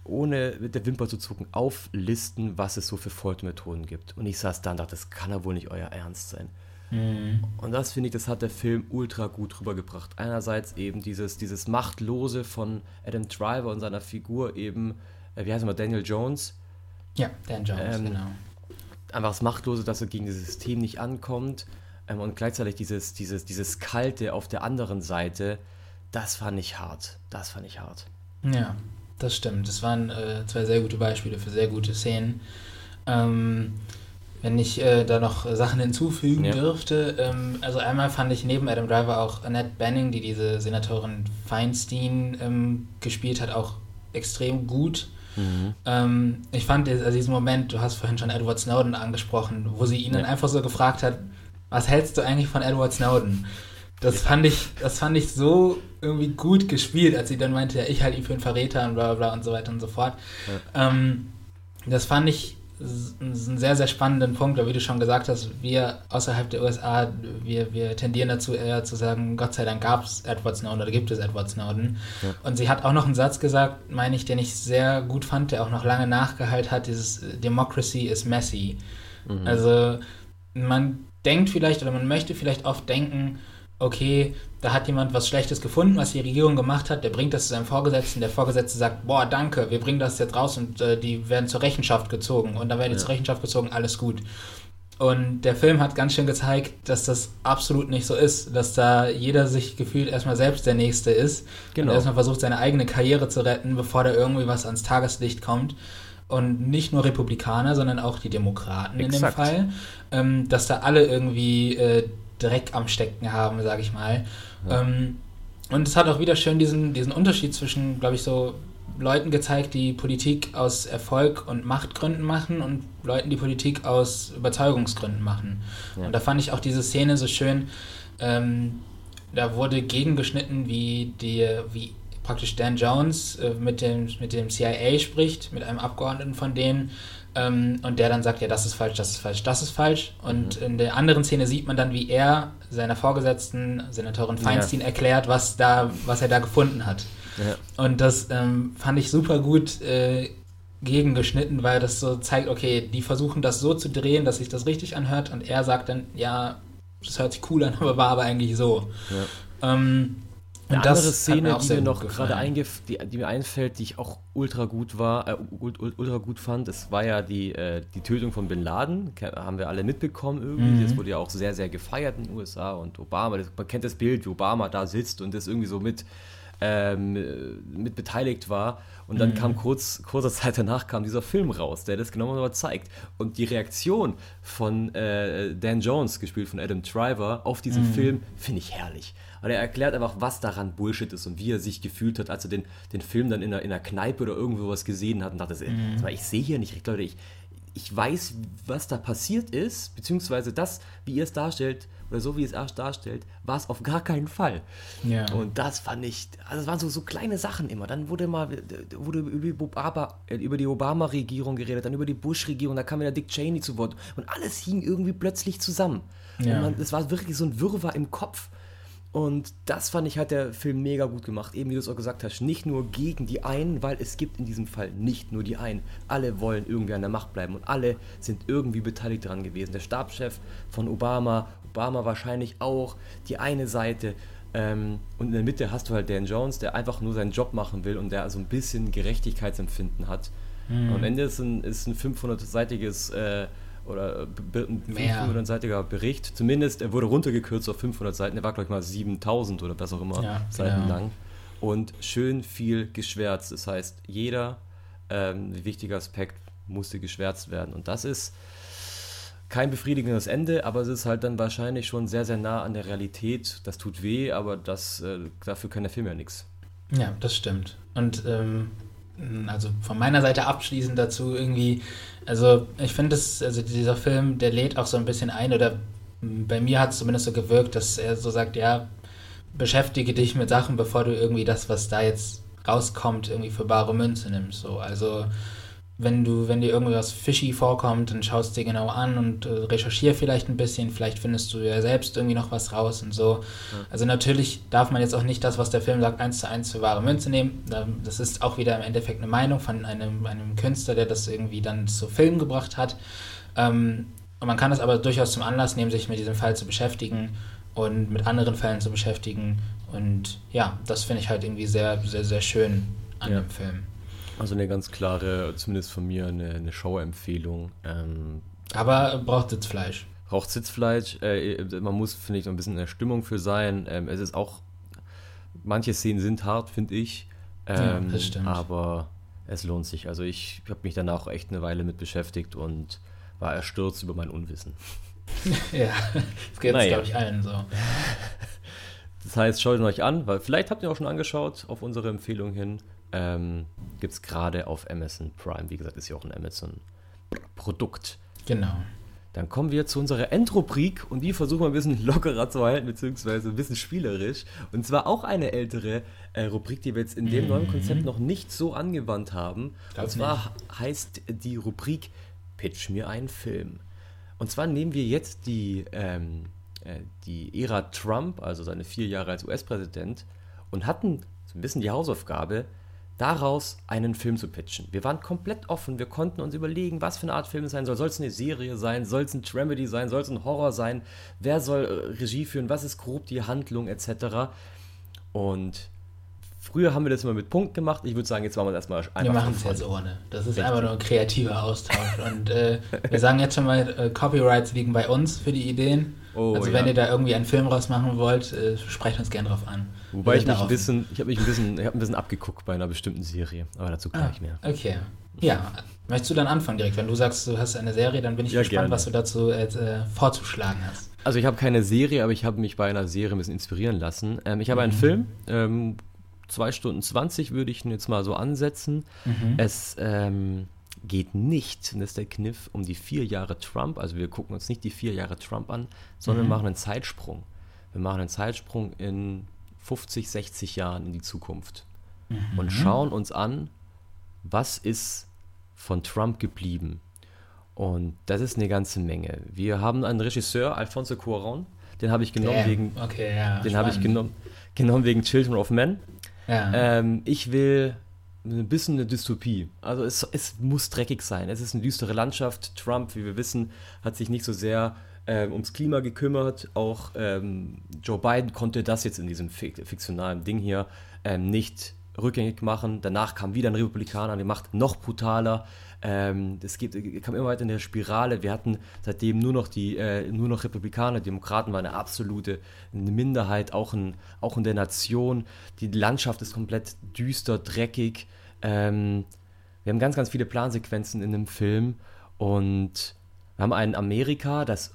ohne mit der Wimper zu zucken, auflisten, was es so für Foltermethoden gibt. Und ich saß da und dachte, das kann ja wohl nicht euer Ernst sein. Mhm. Und das finde ich, das hat der Film ultra gut rübergebracht. Einerseits eben dieses, dieses Machtlose von Adam Driver und seiner Figur eben, äh, wie heißt er mal, Daniel Jones, ja, Dan Jones, ähm, genau. Einfach das Machtlose, dass er gegen dieses System nicht ankommt ähm, und gleichzeitig dieses, dieses, dieses Kalte auf der anderen Seite, das fand ich hart. Das fand ich hart. Ja, das stimmt. Das waren äh, zwei sehr gute Beispiele für sehr gute Szenen. Ähm, wenn ich äh, da noch Sachen hinzufügen ja. dürfte, ähm, also einmal fand ich neben Adam Driver auch Annette Benning, die diese Senatorin Feinstein ähm, gespielt hat, auch extrem gut. Mhm. Ähm, ich fand also diesen Moment, du hast vorhin schon Edward Snowden angesprochen, wo sie ihn ja. dann einfach so gefragt hat, was hältst du eigentlich von Edward Snowden? Das fand ich, das fand ich so irgendwie gut gespielt, als sie dann meinte, ja, ich halte ihn für einen Verräter und bla bla und so weiter und so fort. Ja. Ähm, das fand ich einen sehr, sehr spannenden Punkt, wie du schon gesagt hast, wir außerhalb der USA, wir, wir tendieren dazu eher zu sagen, Gott sei Dank gab es Edward Snowden oder gibt es Edward Snowden. Ja. Und sie hat auch noch einen Satz gesagt, meine ich, den ich sehr gut fand, der auch noch lange nachgehalten hat, dieses Democracy is messy. Mhm. Also man denkt vielleicht oder man möchte vielleicht oft denken, okay, da hat jemand was Schlechtes gefunden, was die Regierung gemacht hat, der bringt das zu seinem Vorgesetzten, der Vorgesetzte sagt, boah, danke, wir bringen das jetzt raus und äh, die werden zur Rechenschaft gezogen und dann werden die ja. zur Rechenschaft gezogen, alles gut. Und der Film hat ganz schön gezeigt, dass das absolut nicht so ist, dass da jeder sich gefühlt erstmal selbst der Nächste ist genau. und erstmal versucht, seine eigene Karriere zu retten, bevor da irgendwie was ans Tageslicht kommt. Und nicht nur Republikaner, sondern auch die Demokraten Exakt. in dem Fall, ähm, dass da alle irgendwie äh, Dreck am Stecken haben, sage ich mal. Ja. Ähm, und es hat auch wieder schön diesen, diesen Unterschied zwischen, glaube ich, so Leuten gezeigt, die Politik aus Erfolg und Machtgründen machen und Leuten, die Politik aus Überzeugungsgründen machen. Ja. Und da fand ich auch diese Szene so schön. Ähm, da wurde gegengeschnitten, wie die, wie praktisch Dan Jones äh, mit, dem, mit dem CIA spricht, mit einem Abgeordneten von denen, ähm, und der dann sagt, ja, das ist falsch, das ist falsch, das ist falsch. Und mhm. in der anderen Szene sieht man dann, wie er seiner Vorgesetzten, Senatorin Feinstein, ja. erklärt, was, da, was er da gefunden hat. Ja. Und das ähm, fand ich super gut äh, gegengeschnitten, weil das so zeigt, okay, die versuchen das so zu drehen, dass sich das richtig anhört und er sagt dann, ja, das hört sich cool an, [laughs] aber war aber eigentlich so. Ja. Ähm, eine andere Szene, die mir noch gerade eingef die, die, mir einfällt, die ich auch ultra gut war, äh, ultra gut fand, das war ja die, äh, die Tötung von Bin Laden. Haben wir alle mitbekommen irgendwie. Mhm. Das wurde ja auch sehr, sehr gefeiert in den USA und Obama, das, man kennt das Bild, wie Obama da sitzt und das irgendwie so mit, ähm, mit beteiligt war. Und dann mhm. kam kurz, kurzer Zeit danach kam dieser Film raus, der das genau mal zeigt. Und die Reaktion von äh, Dan Jones, gespielt von Adam Driver, auf diesen mhm. Film finde ich herrlich. Und er erklärt einfach, was daran Bullshit ist und wie er sich gefühlt hat, als er den, den Film dann in einer, in einer Kneipe oder irgendwo was gesehen hat und dachte, mhm. ich sehe hier nicht recht, Leute, ich, ich weiß, was da passiert ist, beziehungsweise das, wie ihr es darstellt, oder so wie es erst darstellt, war es auf gar keinen Fall. Ja. Und das fand ich, also es waren so, so kleine Sachen immer. Dann wurde mal wurde über, über die Obama-Regierung geredet, dann über die Bush-Regierung, da kam wieder Dick Cheney zu Wort. Und alles hing irgendwie plötzlich zusammen. Ja. Und es war wirklich so ein Wirrwarr im Kopf. Und das fand ich hat der Film mega gut gemacht. Eben wie du es auch gesagt hast, nicht nur gegen die einen, weil es gibt in diesem Fall nicht nur die einen. Alle wollen irgendwie an der Macht bleiben und alle sind irgendwie beteiligt daran gewesen. Der Stabschef von Obama, Obama wahrscheinlich auch, die eine Seite. Ähm, und in der Mitte hast du halt Dan Jones, der einfach nur seinen Job machen will und der so ein bisschen Gerechtigkeitsempfinden hat. Mhm. am Ende ist ein, ist ein 500-seitiges äh, oder äh, ein 500-seitiger Bericht. Zumindest, er wurde runtergekürzt auf 500 Seiten. Er war, glaube ich, mal 7000 oder was auch immer ja, Seiten genau. lang. Und schön viel geschwärzt. Das heißt, jeder ähm, wichtige Aspekt musste geschwärzt werden. Und das ist kein befriedigendes Ende, aber es ist halt dann wahrscheinlich schon sehr, sehr nah an der Realität. Das tut weh, aber das, äh, dafür kann der Film ja nichts. Ja, das stimmt. Und ähm, also von meiner Seite abschließend dazu irgendwie, also ich finde es, also dieser Film, der lädt auch so ein bisschen ein oder bei mir hat es zumindest so gewirkt, dass er so sagt, ja, beschäftige dich mit Sachen, bevor du irgendwie das, was da jetzt rauskommt, irgendwie für bare Münze nimmst. So. Also wenn du, wenn dir irgendwas fishy vorkommt, dann schaust dir genau an und äh, recherchier vielleicht ein bisschen, vielleicht findest du ja selbst irgendwie noch was raus und so. Ja. Also natürlich darf man jetzt auch nicht das, was der Film sagt, eins zu eins für wahre Münze nehmen. Das ist auch wieder im Endeffekt eine Meinung von einem, einem Künstler, der das irgendwie dann zu Film gebracht hat. Ähm, und man kann das aber durchaus zum Anlass nehmen, sich mit diesem Fall zu beschäftigen und mit anderen Fällen zu beschäftigen. Und ja, das finde ich halt irgendwie sehr, sehr, sehr schön an ja. dem Film. Also eine ganz klare, zumindest von mir, eine, eine Schauempfehlung. Ähm, Aber braucht Sitzfleisch. Braucht Sitzfleisch. Äh, man muss, finde ich, noch ein bisschen in der Stimmung für sein. Ähm, es ist auch, manche Szenen sind hart, finde ich. Ähm, ja, das stimmt. Aber es lohnt sich. Also ich habe mich danach auch echt eine Weile mit beschäftigt und war erstürzt über mein Unwissen. [laughs] ja, das geht naja. glaube ich, allen so. Das heißt, schaut ihn euch an, weil vielleicht habt ihr auch schon angeschaut auf unsere Empfehlung hin. Ähm, Gibt es gerade auf Amazon Prime. Wie gesagt, ist ja auch ein Amazon-Produkt. Genau. Dann kommen wir zu unserer Endrubrik und die versuchen wir ein bisschen [laughs] lockerer zu halten, beziehungsweise ein bisschen spielerisch. Und zwar auch eine ältere äh, Rubrik, die wir jetzt in dem mhm. neuen Konzept noch nicht so angewandt haben. Das und zwar nicht. heißt die Rubrik Pitch mir einen Film. Und zwar nehmen wir jetzt die, ähm, äh, die Ära Trump, also seine vier Jahre als US-Präsident, und hatten so ein bisschen die Hausaufgabe, daraus einen Film zu pitchen. Wir waren komplett offen, wir konnten uns überlegen, was für eine Art Film es sein soll. Soll es eine Serie sein? Soll es ein Tramedy sein? Soll es ein Horror sein? Wer soll äh, Regie führen? Was ist grob die Handlung etc.? Und früher haben wir das immer mit Punkt gemacht. Ich würde sagen, jetzt machen wir es erstmal einfach. Wir machen es jetzt ohne. Das ist Richtig. einfach nur ein kreativer Austausch. Und äh, wir sagen jetzt schon mal, äh, Copyrights liegen bei uns für die Ideen. Oh, also wenn ja. ihr da irgendwie einen Film rausmachen wollt, äh, sprecht uns gerne drauf an. Wobei ich mich ein bisschen, ich habe mich ein bisschen, ich habe ein bisschen abgeguckt bei einer bestimmten Serie, aber dazu gleich ah, mehr. Okay. Ja, möchtest du dann anfangen direkt? Wenn du sagst, du hast eine Serie, dann bin ich ja, gespannt, gerne. was du dazu äh, vorzuschlagen hast. Also ich habe keine Serie, aber ich habe mich bei einer Serie ein bisschen inspirieren lassen. Ähm, ich habe mhm. einen Film, ähm, 2 Stunden 20 würde ich jetzt mal so ansetzen. Mhm. Es ähm, geht nicht, und das ist der Kniff, um die vier Jahre Trump. Also wir gucken uns nicht die vier Jahre Trump an, sondern mhm. machen einen Zeitsprung. Wir machen einen Zeitsprung in 50, 60 Jahren in die Zukunft mhm. und schauen uns an, was ist von Trump geblieben. Und das ist eine ganze Menge. Wir haben einen Regisseur, Alfonso Cuarón, den habe ich genommen Damn. wegen, okay, ja, den habe ich genommen, genommen wegen Children of Men. Ja. Ähm, ich will ein bisschen eine Dystopie. Also es, es muss dreckig sein. Es ist eine düstere Landschaft. Trump, wie wir wissen, hat sich nicht so sehr ähm, ums Klima gekümmert. Auch ähm, Joe Biden konnte das jetzt in diesem fiktionalen Ding hier ähm, nicht rückgängig machen. Danach kam wieder ein Republikaner an die Macht, noch brutaler. Ähm, das geht, kam immer weiter in der Spirale. Wir hatten seitdem nur noch die, äh, nur noch Republikaner, Demokraten waren eine absolute eine Minderheit, auch in, auch in der Nation. Die Landschaft ist komplett düster, dreckig. Ähm, wir haben ganz, ganz viele Plansequenzen in dem Film und wir haben ein Amerika, das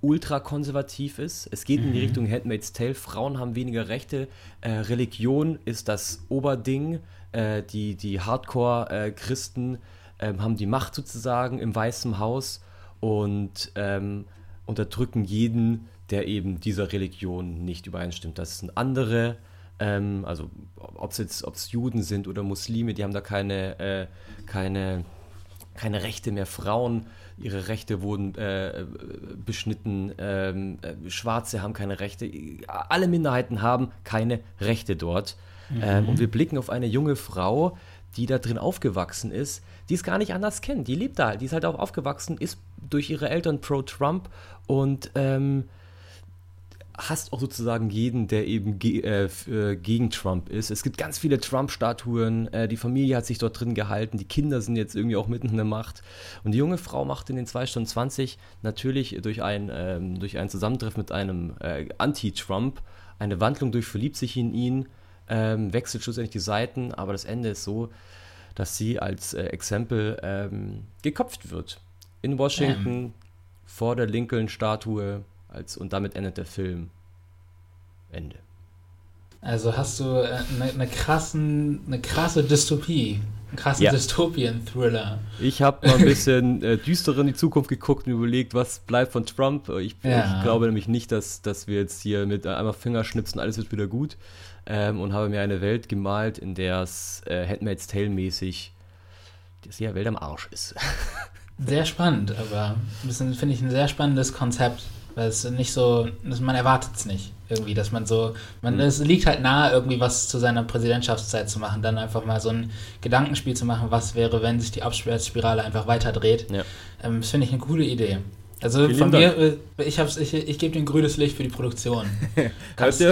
ultrakonservativ ist. Es geht mhm. in die mhm. Richtung Handmaid's Tale. Frauen haben weniger Rechte. Äh, Religion ist das Oberding. Äh, die die Hardcore-Christen äh, haben die Macht sozusagen im Weißen Haus und ähm, unterdrücken jeden, der eben dieser Religion nicht übereinstimmt. Das sind andere, ähm, also ob es jetzt ob's Juden sind oder Muslime, die haben da keine, äh, keine, keine Rechte mehr. Frauen ihre Rechte wurden äh, beschnitten, ähm, äh, Schwarze haben keine Rechte, alle Minderheiten haben keine Rechte dort. Mhm. Ähm, und wir blicken auf eine junge Frau, die da drin aufgewachsen ist, die es gar nicht anders kennt. Die lebt da die ist halt auch aufgewachsen, ist durch ihre Eltern pro-Trump und ähm, hasst auch sozusagen jeden, der eben ge äh, äh, gegen Trump ist. Es gibt ganz viele Trump-Statuen, äh, die Familie hat sich dort drin gehalten, die Kinder sind jetzt irgendwie auch mitten in der Macht. Und die junge Frau macht in den 2 Stunden 20 natürlich durch ein, ähm, durch ein Zusammentreffen mit einem äh, Anti-Trump eine Wandlung durch, verliebt sich in ihn, ähm, wechselt schlussendlich die Seiten, aber das Ende ist so, dass sie als äh, Exempel ähm, geköpft wird. In Washington, vor der Lincoln-Statue, als, und damit endet der Film. Ende. Also hast du eine, äh, eine, krassen, eine krasse Dystopie, einen krassen ja. Dystopien-Thriller. Ich habe mal ein [laughs] bisschen äh, düsterer in die Zukunft geguckt und überlegt, was bleibt von Trump. Ich, ja. ich glaube nämlich nicht, dass, dass wir jetzt hier mit einmal Fingerschnipsen, alles wird wieder gut. Ähm, und habe mir eine Welt gemalt, in der es äh, Handmaid's Tale mäßig, die Welt am Arsch ist. [laughs] Sehr spannend, aber finde ich ein sehr spannendes Konzept. Weil es nicht so, man erwartet es nicht irgendwie, dass man so, man, mhm. es liegt halt nahe, irgendwie was zu seiner Präsidentschaftszeit zu machen, dann einfach mal so ein Gedankenspiel zu machen, was wäre, wenn sich die Abwärtsspirale einfach weiterdreht. Ja. Ähm, das finde ich eine coole Idee. Also Vielen von Dank. mir, äh, ich, ich, ich gebe dir ein grünes Licht für die Produktion. [laughs] Kannst du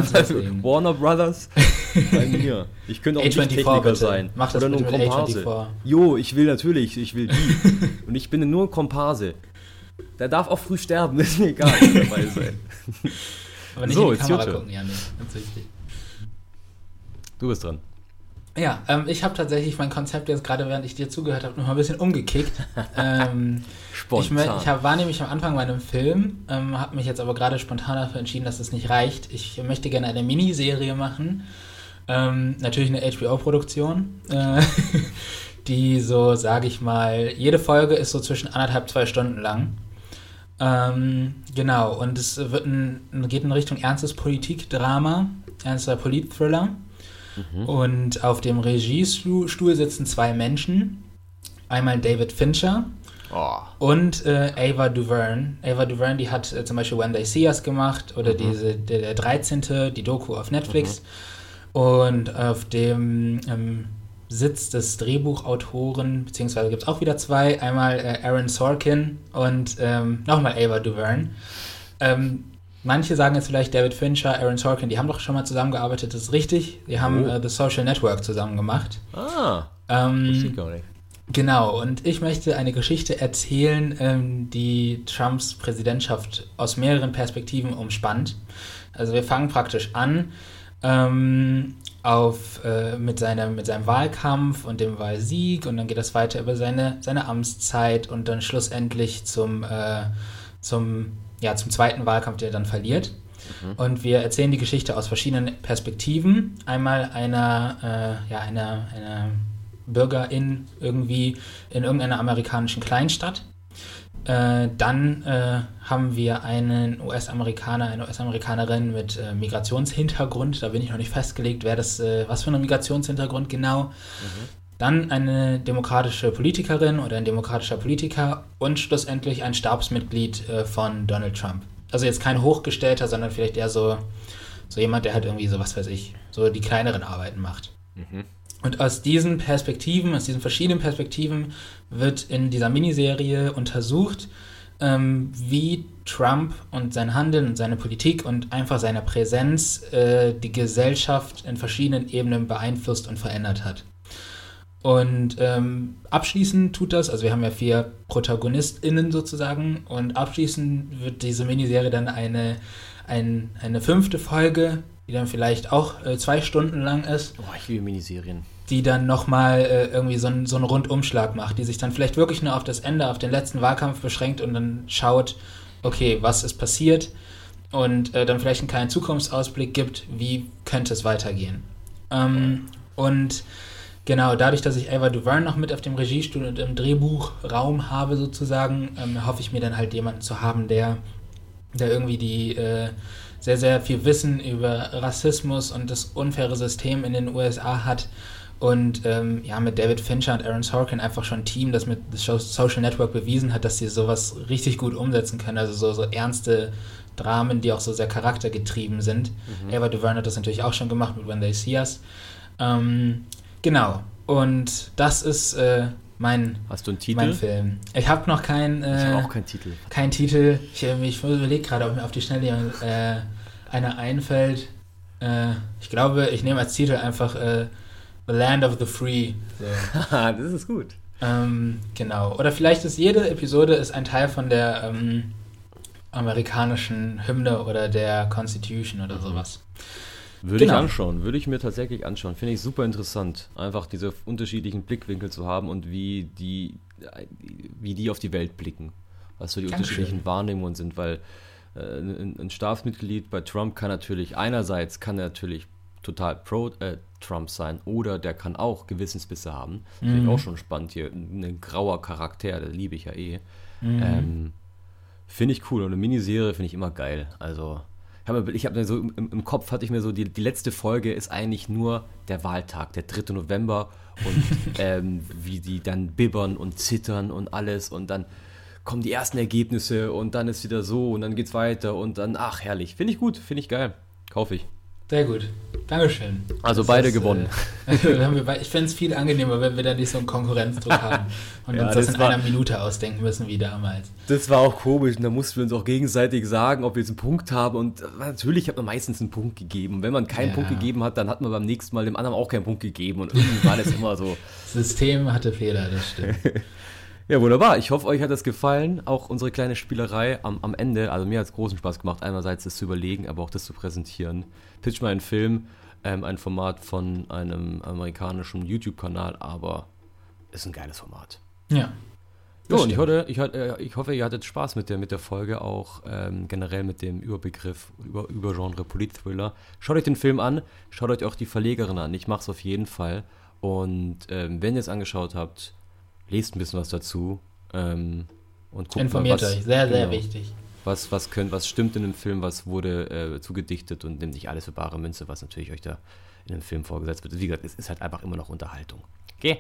Warner Brothers? [laughs] Bei mir. Ich könnte auch ein Techniker bitte. sein. Mach das Oder nur ein Komparse. Jo, ich will natürlich, ich will die. [laughs] Und ich bin nur ein Komparse. Der darf auch früh sterben, [laughs] ist mir egal, dabei sein. [laughs] Aber nicht so, in die Kamera gucken, ja, nee, ganz wichtig. Du bist dran. Ja, ähm, ich habe tatsächlich mein Konzept jetzt gerade, während ich dir zugehört habe, noch mal ein bisschen umgekickt. [laughs] ähm, spontan. Ich, ich hab, war nämlich am Anfang bei einem Film, ähm, habe mich jetzt aber gerade spontan dafür entschieden, dass es nicht reicht. Ich möchte gerne eine Miniserie machen. Ähm, natürlich eine HBO-Produktion. Äh, die so, sage ich mal, jede Folge ist so zwischen anderthalb, zwei Stunden lang. Ähm, genau, und es wird ein, geht in Richtung ernstes Politikdrama, ernster Politthriller. Mhm. Und auf dem Regiestuhl sitzen zwei Menschen. Einmal David Fincher oh. und äh, Ava DuVerne. Ava DuVerne, die hat äh, zum Beispiel When They See Us gemacht oder mhm. diese, der, der 13., die Doku auf Netflix. Mhm. Und auf dem ähm, Sitz des Drehbuchautoren, beziehungsweise gibt es auch wieder zwei, einmal äh, Aaron Sorkin und ähm, nochmal Ava DuVerne. Ähm, manche sagen jetzt vielleicht David Fincher, Aaron Sorkin, die haben doch schon mal zusammengearbeitet, das ist richtig. Die haben oh. äh, The Social Network zusammen gemacht. Ah, ähm, gar nicht. Genau, und ich möchte eine Geschichte erzählen, ähm, die Trumps Präsidentschaft aus mehreren Perspektiven umspannt. Also wir fangen praktisch an ähm, auf, äh, mit, seinem, mit seinem Wahlkampf und dem Wahlsieg und dann geht das weiter über seine, seine Amtszeit und dann schlussendlich zum, äh, zum, ja, zum zweiten Wahlkampf, der er dann verliert. Mhm. Und wir erzählen die Geschichte aus verschiedenen Perspektiven. Einmal einer, äh, ja, einer, einer Bürgerin irgendwie in irgendeiner amerikanischen Kleinstadt. Äh, dann äh, haben wir einen US-Amerikaner, eine US-Amerikanerin mit äh, Migrationshintergrund. Da bin ich noch nicht festgelegt, wer das, äh, was für ein Migrationshintergrund genau. Mhm. Dann eine demokratische Politikerin oder ein demokratischer Politiker und schlussendlich ein Stabsmitglied äh, von Donald Trump. Also jetzt kein Hochgestellter, sondern vielleicht eher so, so jemand, der halt irgendwie so, was weiß ich, so die kleineren Arbeiten macht. Mhm. Und aus diesen Perspektiven, aus diesen verschiedenen Perspektiven wird in dieser Miniserie untersucht, ähm, wie Trump und sein Handeln und seine Politik und einfach seine Präsenz äh, die Gesellschaft in verschiedenen Ebenen beeinflusst und verändert hat. Und ähm, abschließend tut das, also wir haben ja vier ProtagonistInnen sozusagen, und abschließend wird diese Miniserie dann eine, ein, eine fünfte Folge die dann vielleicht auch äh, zwei Stunden lang ist. Oh, ich liebe Miniserien. Die dann nochmal äh, irgendwie so, ein, so einen Rundumschlag macht, die sich dann vielleicht wirklich nur auf das Ende, auf den letzten Wahlkampf beschränkt und dann schaut, okay, was ist passiert und äh, dann vielleicht einen kleinen Zukunftsausblick gibt, wie könnte es weitergehen. Ähm, und genau, dadurch, dass ich Ava Duverne noch mit auf dem Regiestuhl und im Drehbuchraum habe sozusagen, ähm, hoffe ich mir dann halt jemanden zu haben, der, der irgendwie die äh, sehr, sehr viel Wissen über Rassismus und das unfaire System in den USA hat. Und ähm, ja, mit David Fincher und Aaron Sorkin einfach schon ein Team, das mit Social Network bewiesen hat, dass sie sowas richtig gut umsetzen können. Also so, so ernste Dramen, die auch so sehr charaktergetrieben sind. Mhm. Ava DuVerne hat das natürlich auch schon gemacht mit When They See Us. Ähm, genau. Und das ist äh, mein, Hast du einen Titel? Mein Film. Ich habe noch keinen. Äh, ich habe auch keinen Titel. Kein Titel. Ich, äh, ich überlege gerade, ob mir auf die Schnelle äh, einer einfällt. Äh, ich glaube, ich nehme als Titel einfach äh, The Land of the Free. So. [laughs] das ist gut. Ähm, genau. Oder vielleicht ist jede Episode ist ein Teil von der ähm, amerikanischen Hymne oder der Constitution oder sowas. Würde genau. ich anschauen, würde ich mir tatsächlich anschauen. Finde ich super interessant, einfach diese unterschiedlichen Blickwinkel zu haben und wie die, wie die auf die Welt blicken. Was so die Dankeschön. unterschiedlichen Wahrnehmungen sind, weil äh, ein, ein Staatsmitglied bei Trump kann natürlich, einerseits kann er natürlich total pro äh, Trump sein oder der kann auch Gewissensbisse haben. Mhm. Finde ich auch schon spannend hier. Ein grauer Charakter, der liebe ich ja eh. Mhm. Ähm, finde ich cool und eine Miniserie finde ich immer geil. Also habe ich habe so im, im, Kopf hatte ich mir so die, die letzte Folge ist eigentlich nur der Wahltag, der 3. November und [laughs] ähm, wie die dann bibbern und zittern und alles und dann kommen die ersten Ergebnisse und dann ist wieder so und dann geht's weiter und dann ach herrlich, finde ich gut, finde ich geil, kaufe ich. Sehr gut. Dankeschön. Also das beide ist, gewonnen. [laughs] Äh, ich fände es viel angenehmer, wenn wir da nicht so einen Konkurrenzdruck [laughs] haben und ja, uns das, das in war, einer Minute ausdenken müssen wie damals. Das war auch komisch und da mussten wir uns auch gegenseitig sagen, ob wir jetzt einen Punkt haben und natürlich hat man meistens einen Punkt gegeben. Und wenn man keinen ja. Punkt gegeben hat, dann hat man beim nächsten Mal dem anderen auch keinen Punkt gegeben und irgendwie war das immer so. Das [laughs] System hatte Fehler, das stimmt. Ja, wunderbar. Ich hoffe, euch hat das gefallen. Auch unsere kleine Spielerei am, am Ende. Also mir hat es großen Spaß gemacht, einerseits das zu überlegen, aber auch das zu präsentieren. Pitch mal einen Film, ähm, ein Format von einem amerikanischen YouTube-Kanal, aber ist ein geiles Format. Ja. Ja, und ich, hoffe, ich, äh, ich, hoffe, ihr hattet Spaß mit der, mit der Folge, auch ähm, generell mit dem Überbegriff, über, Übergenre Polit-Thriller. Schaut euch den Film an, schaut euch auch die Verlegerin an. Ich mache es auf jeden Fall. Und ähm, wenn ihr es angeschaut habt, lest ein bisschen was dazu ähm, und guckt Informiert mal, was, euch, sehr, sehr genau, wichtig. Was, was, könnt, was stimmt in dem Film, was wurde äh, zugedichtet und nimmt nicht alles für bare Münze, was natürlich euch da in dem Film vorgesetzt wird. Wie gesagt, es ist halt einfach immer noch Unterhaltung. Okay,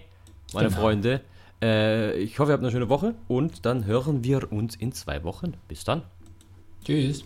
meine genau. Freunde, äh, ich hoffe, ihr habt eine schöne Woche und dann hören wir uns in zwei Wochen. Bis dann. Tschüss.